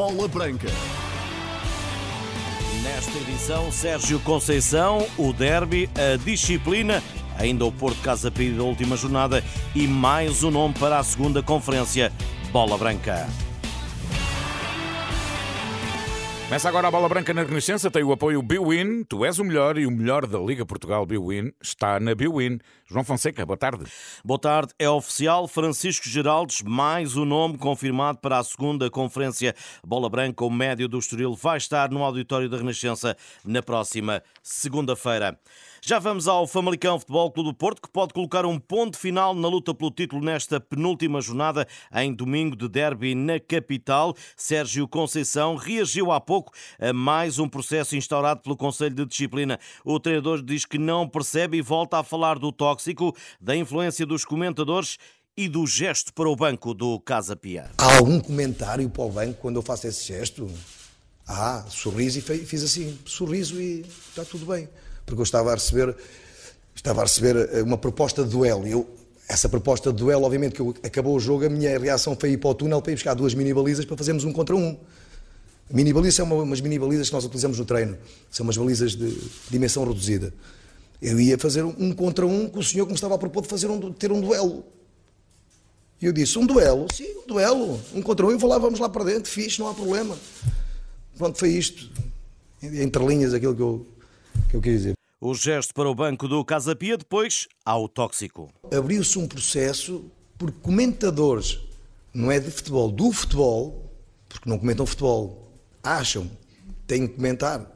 Bola Branca. Nesta edição, Sérgio Conceição, o derby, a disciplina, ainda o Porto Casa Pia da última jornada e mais um nome para a segunda conferência, Bola Branca. Começa agora a bola branca na Renascença, tem o apoio Biwin. Tu és o melhor e o melhor da Liga Portugal Biwin está na Biwin. João Fonseca, boa tarde. Boa tarde, é oficial. Francisco Geraldes, mais um nome confirmado para a segunda conferência Bola Branca. O médio do Estoril vai estar no auditório da Renascença na próxima segunda-feira. Já vamos ao Famalicão Futebol Clube do Porto, que pode colocar um ponto final na luta pelo título nesta penúltima jornada em domingo de derby na capital. Sérgio Conceição reagiu há pouco a mais um processo instaurado pelo Conselho de Disciplina. O treinador diz que não percebe e volta a falar do tóxico, da influência dos comentadores e do gesto para o banco do Casa Pia. Há algum comentário para o banco quando eu faço esse gesto? Ah, sorriso e fiz assim, sorriso e está tudo bem porque eu estava a receber, estava a receber eh, uma proposta de duelo. Eu, essa proposta de duelo, obviamente, que eu, acabou o jogo, a minha reação foi ir para o túnel para ir buscar duas mini-balizas para fazermos um contra um. Mini-balizas são uma, umas mini-balizas que nós utilizamos no treino. São umas balizas de dimensão reduzida. Eu ia fazer um contra um com o senhor que me estava a propor de fazer um, ter um duelo. E eu disse, um duelo? Sim, um duelo. Um contra um. Eu vou lá, vamos lá para dentro, fixe, não há problema. Pronto, foi isto. Entre linhas, aquilo que eu, que eu queria dizer. O gesto para o banco do Casa Pia, depois ao tóxico. Abriu-se um processo por comentadores, não é de futebol, do futebol, porque não comentam futebol, acham, têm que comentar,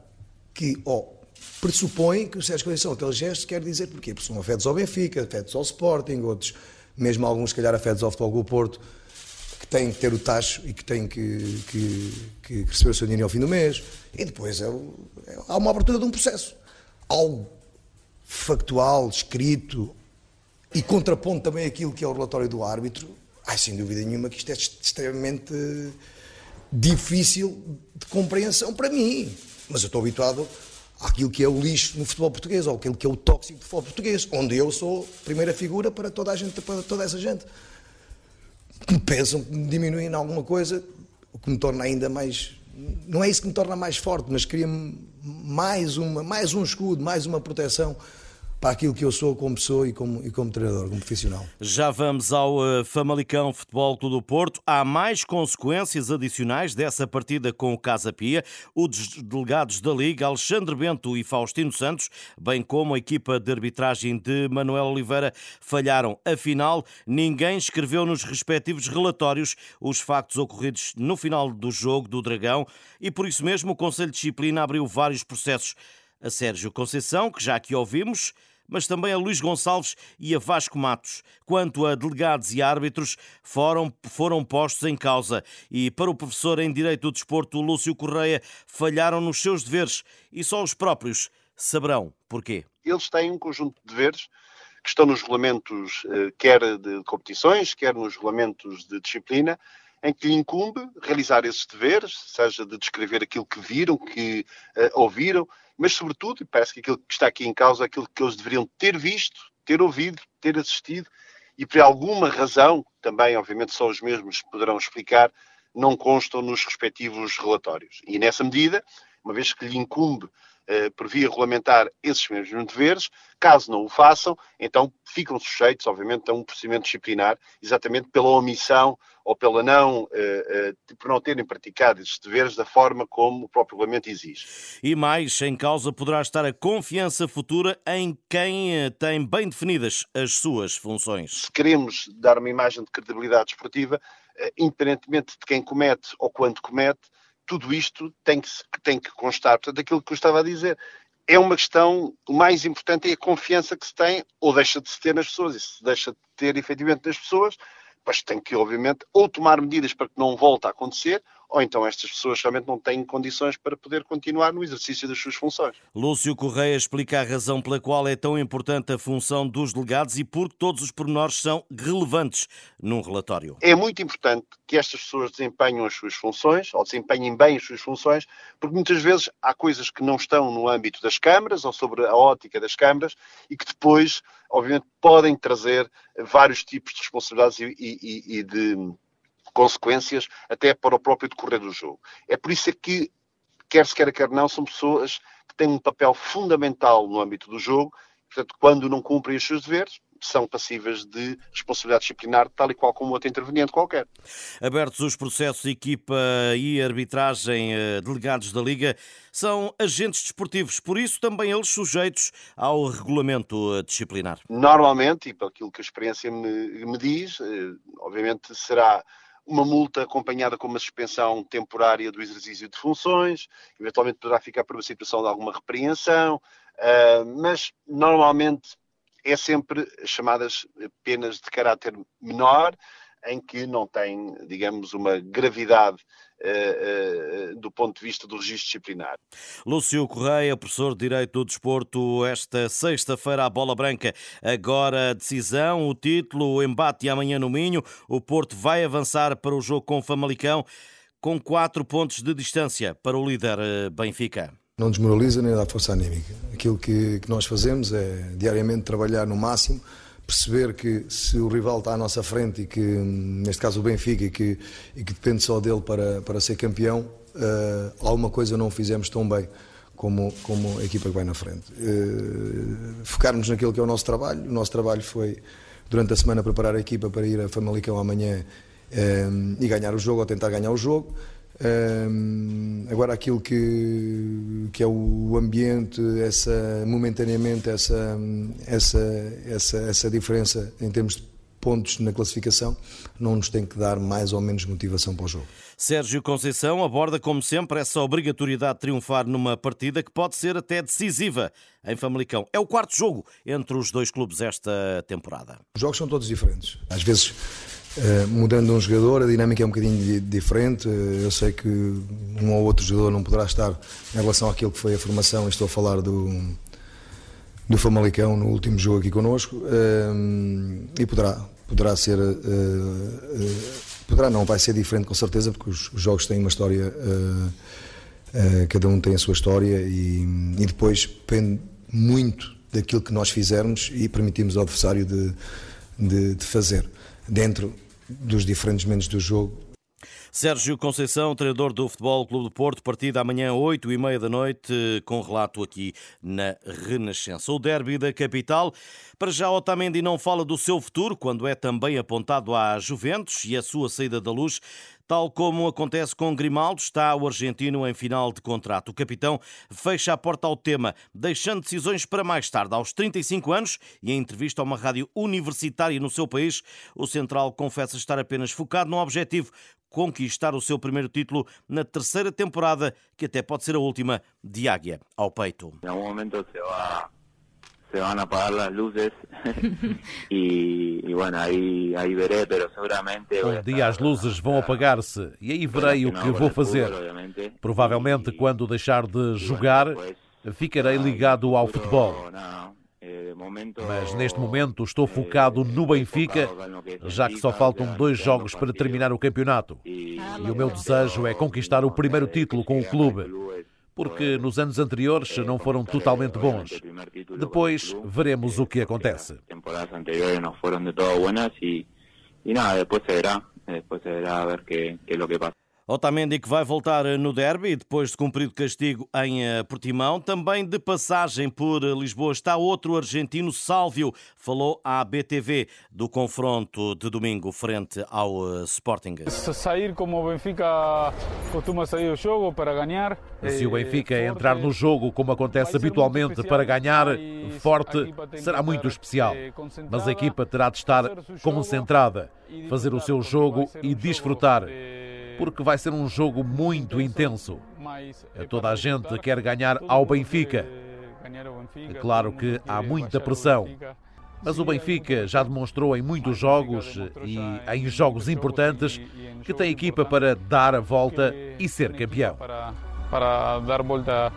que, ó, oh, pressupõem que o Sérgio Conceição, aquele gesto, quer dizer porquê? Porque são afetos ao Benfica, afetos ao Sporting, outros, mesmo alguns, se calhar, afetos ao Futebol do Porto, que têm que ter o tacho e que têm que, que, que receber o seu dinheiro ao fim do mês. E depois é, é, há uma abertura de um processo algo factual, escrito e contrapondo também aquilo que é o relatório do árbitro, ai, sem dúvida nenhuma que isto é extremamente difícil de compreensão para mim. Mas eu estou habituado àquilo que é o lixo no futebol português, ou aquilo que é o tóxico do futebol português, onde eu sou primeira figura para toda a gente, para toda essa gente. Que pensam que me diminuem em alguma coisa, o que me torna ainda mais não é isso que me torna mais forte, mas cria-me mais, mais um escudo, mais uma proteção para aquilo que eu sou como pessoa e como, e como treinador, como profissional. Já vamos ao uh, Famalicão Futebol Clube do Porto. Há mais consequências adicionais dessa partida com o Casa Pia. Os delegados da Liga, Alexandre Bento e Faustino Santos, bem como a equipa de arbitragem de Manuel Oliveira, falharam. Afinal, ninguém escreveu nos respectivos relatórios os factos ocorridos no final do jogo do Dragão e por isso mesmo o Conselho de Disciplina abriu vários processos a Sérgio Conceição, que já aqui ouvimos, mas também a Luís Gonçalves e a Vasco Matos. Quanto a delegados e árbitros, foram, foram postos em causa. E para o professor em Direito do Desporto, Lúcio Correia, falharam nos seus deveres e só os próprios saberão porquê. Eles têm um conjunto de deveres que estão nos regulamentos, eh, quer de competições, quer nos regulamentos de disciplina, em que lhe incumbe realizar esses deveres, seja de descrever aquilo que viram, que uh, ouviram, mas sobretudo, e parece que aquilo que está aqui em causa é aquilo que eles deveriam ter visto, ter ouvido, ter assistido, e por alguma razão, também obviamente só os mesmos poderão explicar, não constam nos respectivos relatórios. E nessa medida, uma vez que lhe incumbe eh, por via regulamentar esses mesmos deveres. Caso não o façam, então ficam sujeitos, obviamente, a um procedimento disciplinar, exatamente pela omissão ou pela não, eh, eh, por não terem praticado esses deveres da forma como o próprio regulamento exige. E mais, em causa poderá estar a confiança futura em quem tem bem definidas as suas funções. Se queremos dar uma imagem de credibilidade esportiva, independentemente de quem comete ou quando comete, tudo isto tem que, tem que constar. Portanto, aquilo que eu estava a dizer é uma questão, o mais importante é a confiança que se tem ou deixa de se ter nas pessoas. E se deixa de ter efetivamente nas pessoas, pois tem que, obviamente, ou tomar medidas para que não volte a acontecer, ou então estas pessoas realmente não têm condições para poder continuar no exercício das suas funções. Lúcio Correia explica a razão pela qual é tão importante a função dos delegados e porque todos os pormenores são relevantes num relatório. É muito importante que estas pessoas desempenhem as suas funções, ou desempenhem bem as suas funções, porque muitas vezes há coisas que não estão no âmbito das câmaras ou sobre a ótica das câmaras e que depois, obviamente, podem trazer vários tipos de responsabilidades e, e, e de consequências até para o próprio decorrer do jogo. É por isso é que, quer se queira, quer não, são pessoas que têm um papel fundamental no âmbito do jogo. Portanto, quando não cumprem os seus deveres, são passíveis de responsabilidade disciplinar, tal e qual como outro interveniente qualquer. Abertos os processos, equipa e arbitragem, eh, delegados da Liga são agentes desportivos, por isso também eles sujeitos ao regulamento disciplinar. Normalmente, e pelo que a experiência me, me diz, eh, obviamente será uma multa acompanhada com uma suspensão temporária do exercício de funções, eventualmente poderá ficar por uma situação de alguma repreensão, mas normalmente é sempre chamadas penas de caráter menor, em que não tem, digamos, uma gravidade uh, uh, do ponto de vista do registro disciplinar. Lúcio Correia, professor de Direito do Desporto, esta sexta-feira a bola branca, agora a decisão, o título, o embate amanhã no Minho, o Porto vai avançar para o jogo com o Famalicão com quatro pontos de distância para o líder eh, Benfica não desmoraliza nem dá força anímica. Aquilo que, que, nós fazemos é diariamente trabalhar no máximo, perceber que se o rival está à nossa frente e que, neste caso o Benfica, e que, e que depende só dele para, para ser campeão, uh, alguma coisa não fizemos tão bem como, como a equipa que vai na frente. Uh, focarmos naquilo que é o nosso trabalho. O nosso trabalho foi, durante a semana, preparar a equipa para ir a Famalicão amanhã uh, e ganhar o jogo, ou tentar ganhar o jogo. Um, agora aquilo que, que é o ambiente, essa momentaneamente essa, essa, essa, essa diferença em termos de pontos na classificação não nos tem que dar mais ou menos motivação para o jogo. Sérgio Conceição aborda, como sempre, essa obrigatoriedade de triunfar numa partida que pode ser até decisiva em Famalicão. É o quarto jogo entre os dois clubes esta temporada. Os jogos são todos diferentes. Às vezes Uh, mudando um jogador, a dinâmica é um bocadinho diferente. Uh, eu sei que um ou outro jogador não poderá estar em relação àquilo que foi a formação. Estou a falar do, do Famalicão no último jogo aqui connosco. Uh, e poderá, poderá ser. poderá não, vai ser diferente com certeza, porque os, os jogos têm uma história. cada um tem a sua história e, e depois depende muito daquilo que nós fizermos e permitimos ao adversário de, de, de fazer dentro dos diferentes momentos do jogo. Sérgio Conceição, treinador do Futebol Clube do Porto, partida amanhã 8 e meia da noite, com relato aqui na Renascença. O derby da capital, para já Otamendi não fala do seu futuro, quando é também apontado à Juventus e a sua saída da luz. Tal como acontece com Grimaldo, está o argentino em final de contrato. O capitão fecha a porta ao tema, deixando decisões para mais tarde. Aos 35 anos e em entrevista a uma rádio universitária no seu país, o central confessa estar apenas focado no objetivo conquistar o seu primeiro título na terceira temporada, que até pode ser a última, de Águia ao peito. Em algum momento se vai se van a apagar as luzes e, e bueno, aí, aí veré, pero seguramente... Um dia as luzes vão apagar-se. E aí verei o que vou fazer. Provavelmente quando deixar de jogar, ficarei ligado ao futebol. Eh, Mas neste momento estou focado no Benfica, já que só faltam dois jogos para terminar o campeonato. E o meu desejo é conquistar o primeiro título com o clube porque nos anos anteriores não foram totalmente bons. Depois veremos o que acontece. Temporadas anteriores não foram de todo e, e nada, depois se verá, depois se verá a ver que, que é o que passa. Otamendi que vai voltar no derby depois de cumprido castigo em eh, Portimão. Também de passagem por Lisboa está outro argentino, Sálvio. Falou à BTV do confronto de domingo frente ao eh, Sporting. Sair como o Benfica costuma sair o jogo para ganhar. Se o Benfica entrar no jogo como acontece habitualmente para ganhar, forte, será muito especial. Mas a equipa terá de estar concentrada, fazer o seu jogo e desfrutar porque vai ser um jogo muito intenso. Toda a gente quer ganhar ao Benfica. É claro que há muita pressão. Mas o Benfica já demonstrou em muitos jogos e em jogos importantes que tem equipa para dar a volta e ser campeão. Para, dar volta,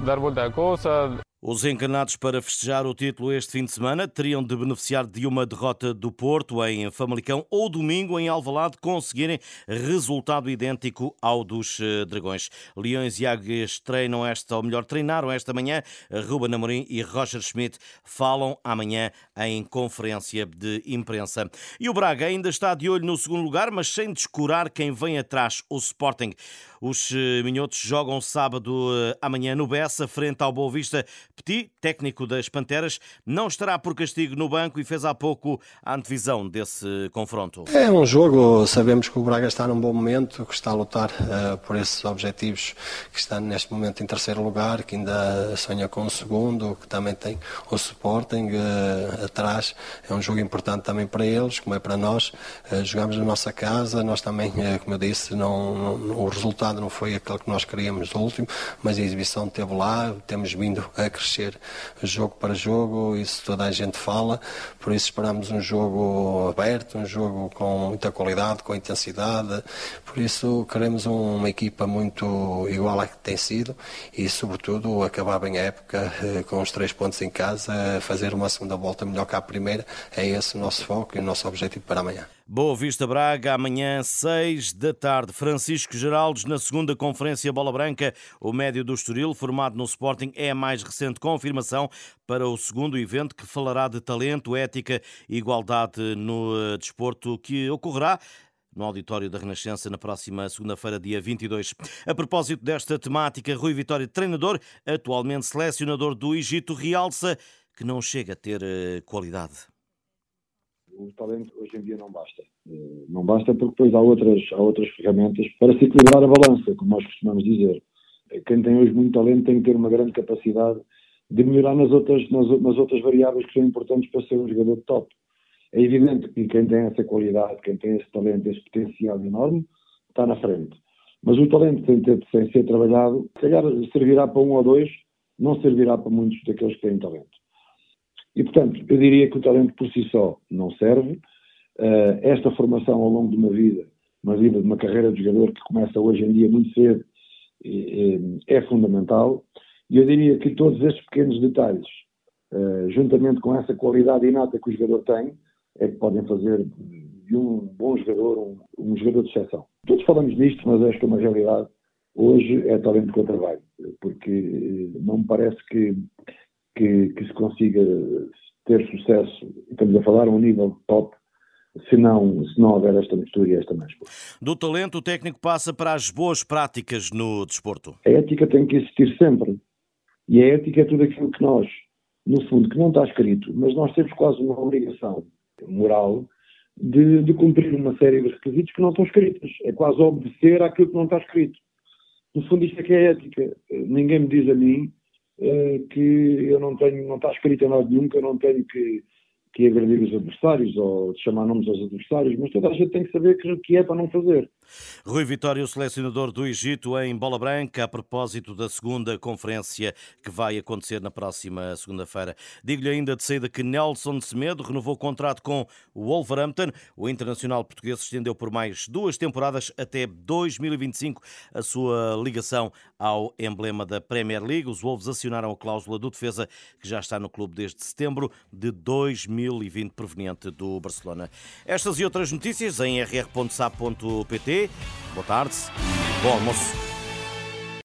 dar volta a coisa. Os encarnados para festejar o título este fim de semana teriam de beneficiar de uma derrota do Porto em Famalicão ou domingo em Alvalade conseguirem resultado idêntico ao dos eh, Dragões. Leões e Águias treinam esta, ou melhor, treinaram esta manhã. Ruben Amorim e Roger Schmidt falam amanhã em conferência de imprensa. E o Braga ainda está de olho no segundo lugar, mas sem descurar quem vem atrás, o Sporting. Os eh, minhotos jogam sábado eh, amanhã no Bessa, frente ao Boa Vista. Petit, técnico das Panteras, não estará por castigo no banco e fez há pouco a antevisão desse confronto. É um jogo, sabemos que o Braga está num bom momento, que está a lutar uh, por esses objetivos, que está neste momento em terceiro lugar, que ainda sonha com o segundo, que também tem o Sporting uh, atrás. É um jogo importante também para eles, como é para nós. Uh, jogamos na nossa casa, nós também, como eu disse, não, não, o resultado não foi aquele que nós queríamos no último, mas a exibição esteve lá, temos vindo a crescer jogo para jogo, isso toda a gente fala, por isso esperamos um jogo aberto, um jogo com muita qualidade, com intensidade, por isso queremos uma equipa muito igual à que tem sido e sobretudo acabar bem a época eh, com os três pontos em casa, fazer uma segunda volta melhor que a primeira, é esse o nosso foco e o nosso objetivo para amanhã. Boa Vista Braga, amanhã, 6 da tarde. Francisco Geraldes, na segunda conferência Bola Branca, o médio do Estoril, formado no Sporting, é a mais recente confirmação para o segundo evento que falará de talento, ética e igualdade no eh, desporto, que ocorrerá no auditório da Renascença na próxima segunda-feira, dia 22. A propósito desta temática, Rui Vitória, treinador, atualmente selecionador do Egito, realça que não chega a ter eh, qualidade o talento hoje em dia não basta. Eh, não basta porque depois há outras, há outras ferramentas para se equilibrar a balança, como nós costumamos dizer. Eh, quem tem hoje muito talento tem que ter uma grande capacidade de melhorar nas outras, nas, nas outras variáveis que são importantes para ser um jogador de top. É evidente que quem tem essa qualidade, quem tem esse talento, esse potencial enorme, está na frente. Mas o talento tem ter, sem ser trabalhado, se calhar servirá para um ou dois, não servirá para muitos daqueles que têm talento. E, portanto, eu diria que o talento por si só não serve. Uh, esta formação ao longo de uma vida, uma vida de uma carreira de jogador que começa hoje em dia muito cedo, é, fundamental. E eu diria que todos estes pequenos detalhes, uh, juntamente com essa qualidade inata que o jogador tem, é que podem fazer de um bom jogador um, um jogador de exceção. Todos falamos nisto, mas esta é uma realidade. Hoje é talento com trabalho, porque não me parece que que, que se consiga ter sucesso, estamos a falar a um nível top, se não, se não houver esta mistura e esta mescla. Do talento, o técnico passa para as boas práticas no desporto. A ética tem que existir sempre. E a ética é tudo aquilo que nós, no fundo, que não está escrito, mas nós temos quase uma obrigação moral de, de cumprir uma série de requisitos que não estão escritos. É quase obedecer àquilo que não está escrito. No fundo, isto é que é ética. Ninguém me diz a mim que eu não tenho, não está escrito em lado nenhum que eu não tenho que, que agredir os adversários ou chamar nomes aos adversários, mas toda a gente tem que saber que, que é para não fazer. Rui Vitória, o selecionador do Egito em Bola Branca, a propósito da segunda conferência que vai acontecer na próxima segunda-feira. Digo-lhe ainda de saída que Nelson Semedo renovou o contrato com o Wolverhampton. O internacional português estendeu por mais duas temporadas até 2025 a sua ligação ao emblema da Premier League. Os Wolves acionaram a cláusula do defesa que já está no clube desde setembro de 2020, proveniente do Barcelona. Estas e outras notícias em rr.sap.pt Boa tarde, bom almoço.